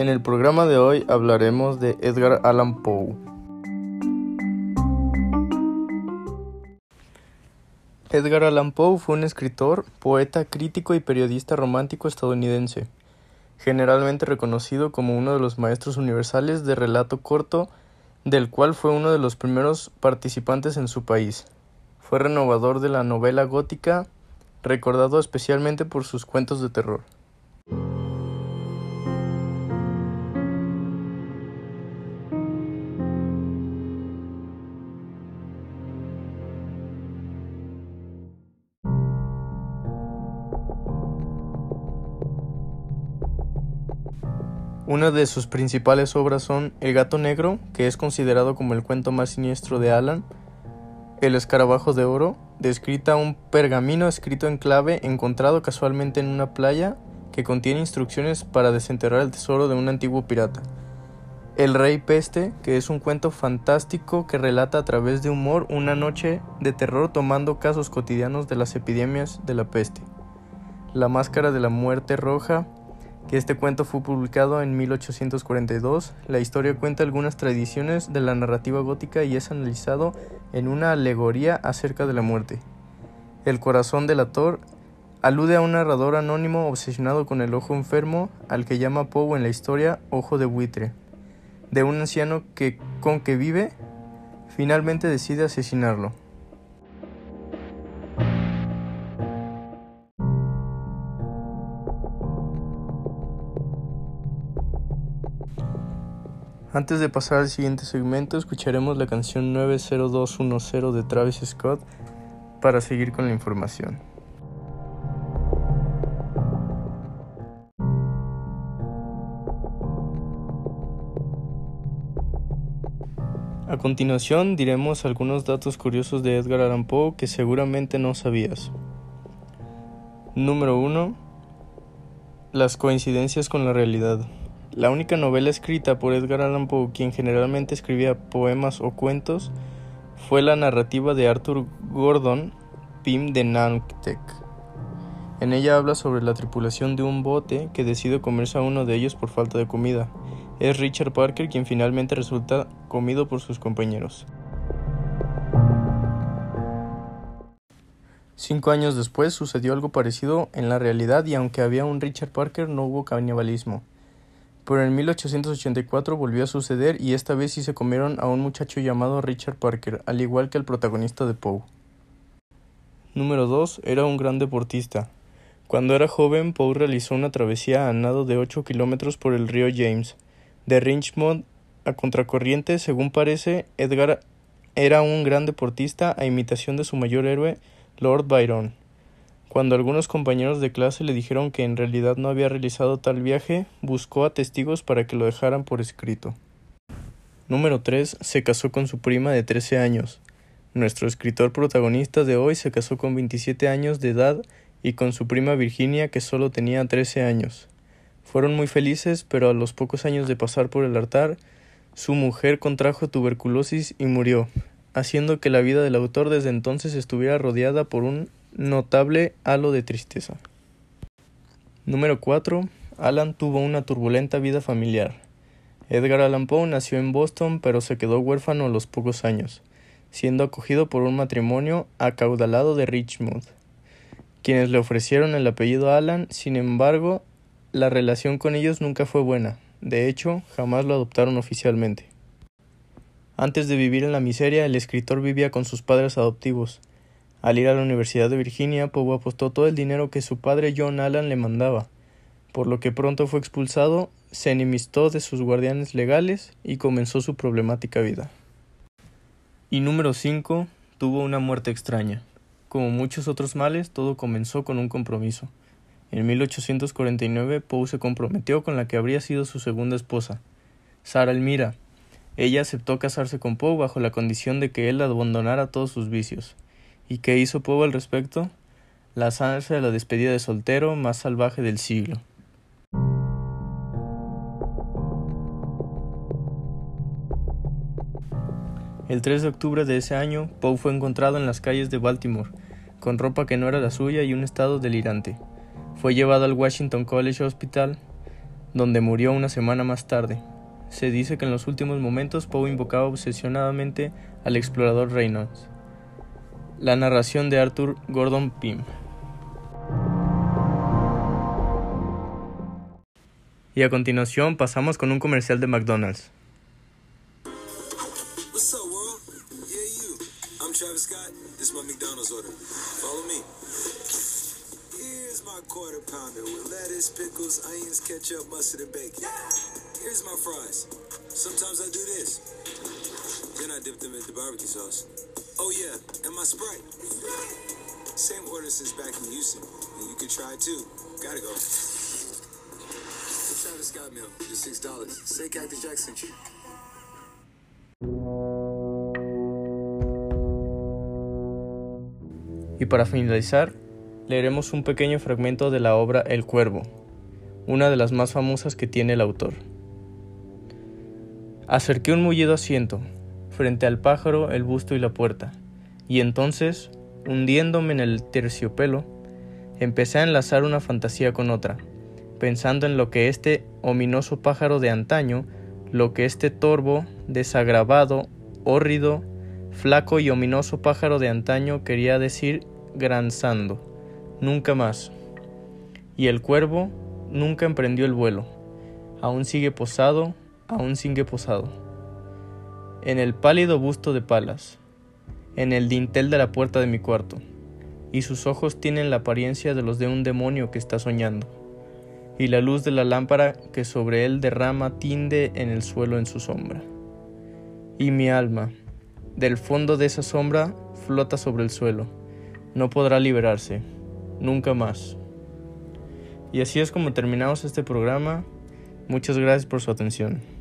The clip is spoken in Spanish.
En el programa de hoy hablaremos de Edgar Allan Poe. Edgar Allan Poe fue un escritor, poeta, crítico y periodista romántico estadounidense, generalmente reconocido como uno de los maestros universales de relato corto, del cual fue uno de los primeros participantes en su país. Fue renovador de la novela gótica, recordado especialmente por sus cuentos de terror. Una de sus principales obras son El gato negro, que es considerado como el cuento más siniestro de Alan, El escarabajo de oro, descrita un pergamino escrito en clave encontrado casualmente en una playa que contiene instrucciones para desenterrar el tesoro de un antiguo pirata. El rey peste, que es un cuento fantástico que relata a través de humor una noche de terror tomando casos cotidianos de las epidemias de la peste. La máscara de la muerte roja, que este cuento fue publicado en 1842. La historia cuenta algunas tradiciones de la narrativa gótica y es analizado en una alegoría acerca de la muerte. El corazón del actor alude a un narrador anónimo obsesionado con el ojo enfermo, al que llama Poe en la historia Ojo de buitre, de un anciano que con que vive, finalmente decide asesinarlo. Antes de pasar al siguiente segmento, escucharemos la canción 90210 de Travis Scott para seguir con la información. A continuación diremos algunos datos curiosos de Edgar Allan Poe que seguramente no sabías. Número 1. Las coincidencias con la realidad. La única novela escrita por Edgar Allan Poe, quien generalmente escribía poemas o cuentos, fue la narrativa de Arthur Gordon Pym de Nantucket. En ella habla sobre la tripulación de un bote que decide comerse a uno de ellos por falta de comida. Es Richard Parker quien finalmente resulta comido por sus compañeros. Cinco años después sucedió algo parecido en la realidad y aunque había un Richard Parker no hubo canibalismo. Pero en 1884 volvió a suceder y esta vez sí se comieron a un muchacho llamado Richard Parker, al igual que el protagonista de Poe. Número 2. Era un gran deportista. Cuando era joven, Poe realizó una travesía a nado de 8 kilómetros por el río James. De Richmond a contracorriente, según parece, Edgar era un gran deportista a imitación de su mayor héroe, Lord Byron. Cuando algunos compañeros de clase le dijeron que en realidad no había realizado tal viaje, buscó a testigos para que lo dejaran por escrito. Número 3. Se casó con su prima de 13 años. Nuestro escritor protagonista de hoy se casó con 27 años de edad y con su prima Virginia que solo tenía 13 años. Fueron muy felices, pero a los pocos años de pasar por el altar, su mujer contrajo tuberculosis y murió, haciendo que la vida del autor desde entonces estuviera rodeada por un notable halo de tristeza. Número 4. Alan tuvo una turbulenta vida familiar. Edgar Allan Poe nació en Boston, pero se quedó huérfano a los pocos años, siendo acogido por un matrimonio acaudalado de Richmond, quienes le ofrecieron el apellido Alan, sin embargo, la relación con ellos nunca fue buena, de hecho, jamás lo adoptaron oficialmente. Antes de vivir en la miseria, el escritor vivía con sus padres adoptivos, al ir a la Universidad de Virginia, Poe apostó todo el dinero que su padre John Allan le mandaba, por lo que pronto fue expulsado, se enemistó de sus guardianes legales y comenzó su problemática vida. Y número 5. Tuvo una muerte extraña. Como muchos otros males, todo comenzó con un compromiso. En 1849, Poe se comprometió con la que habría sido su segunda esposa, Sara Elmira. Ella aceptó casarse con Poe bajo la condición de que él abandonara todos sus vicios. ¿Y qué hizo Poe al respecto? Lanzarse de la despedida de soltero más salvaje del siglo. El 3 de octubre de ese año, Poe fue encontrado en las calles de Baltimore, con ropa que no era la suya y un estado delirante. Fue llevado al Washington College Hospital. donde murió una semana más tarde. Se dice que en los últimos momentos Poe invocaba obsesionadamente al explorador Reynolds. La narración de Arthur Gordon Pym. Y a continuación pasamos con un comercial de McDonald's. What's up, world? Yeah, you. I'm Travis Scott. This is my McDonald's order. Follow me. Here's my quarter pounder with lettuce, pickles, onions, ketchup, mustard, and bacon. Here's my fries. Sometimes I do this. Then I dip them into barbecue sauce. Oh, yeah, and my Sprite. Same order since back in Houston. And you can try too. Gotta go. The Travis Scott meal, just $6. Say Cactus Jack sent you. Y para finalizar, leeremos un pequeño fragmento de la obra El Cuervo, una de las más famosas que tiene el autor. Acerqué un mullido asiento, frente al pájaro, el busto y la puerta, y entonces, hundiéndome en el terciopelo, empecé a enlazar una fantasía con otra, pensando en lo que este ominoso pájaro de antaño, lo que este torvo, desagravado, hórrido, flaco y ominoso pájaro de antaño quería decir granzando, nunca más. Y el cuervo nunca emprendió el vuelo, aún sigue posado, aún sigue posado. En el pálido busto de Palas, en el dintel de la puerta de mi cuarto, y sus ojos tienen la apariencia de los de un demonio que está soñando, y la luz de la lámpara que sobre él derrama tinde en el suelo en su sombra. Y mi alma, del fondo de esa sombra, flota sobre el suelo, no podrá liberarse, nunca más. Y así es como terminamos este programa. Muchas gracias por su atención.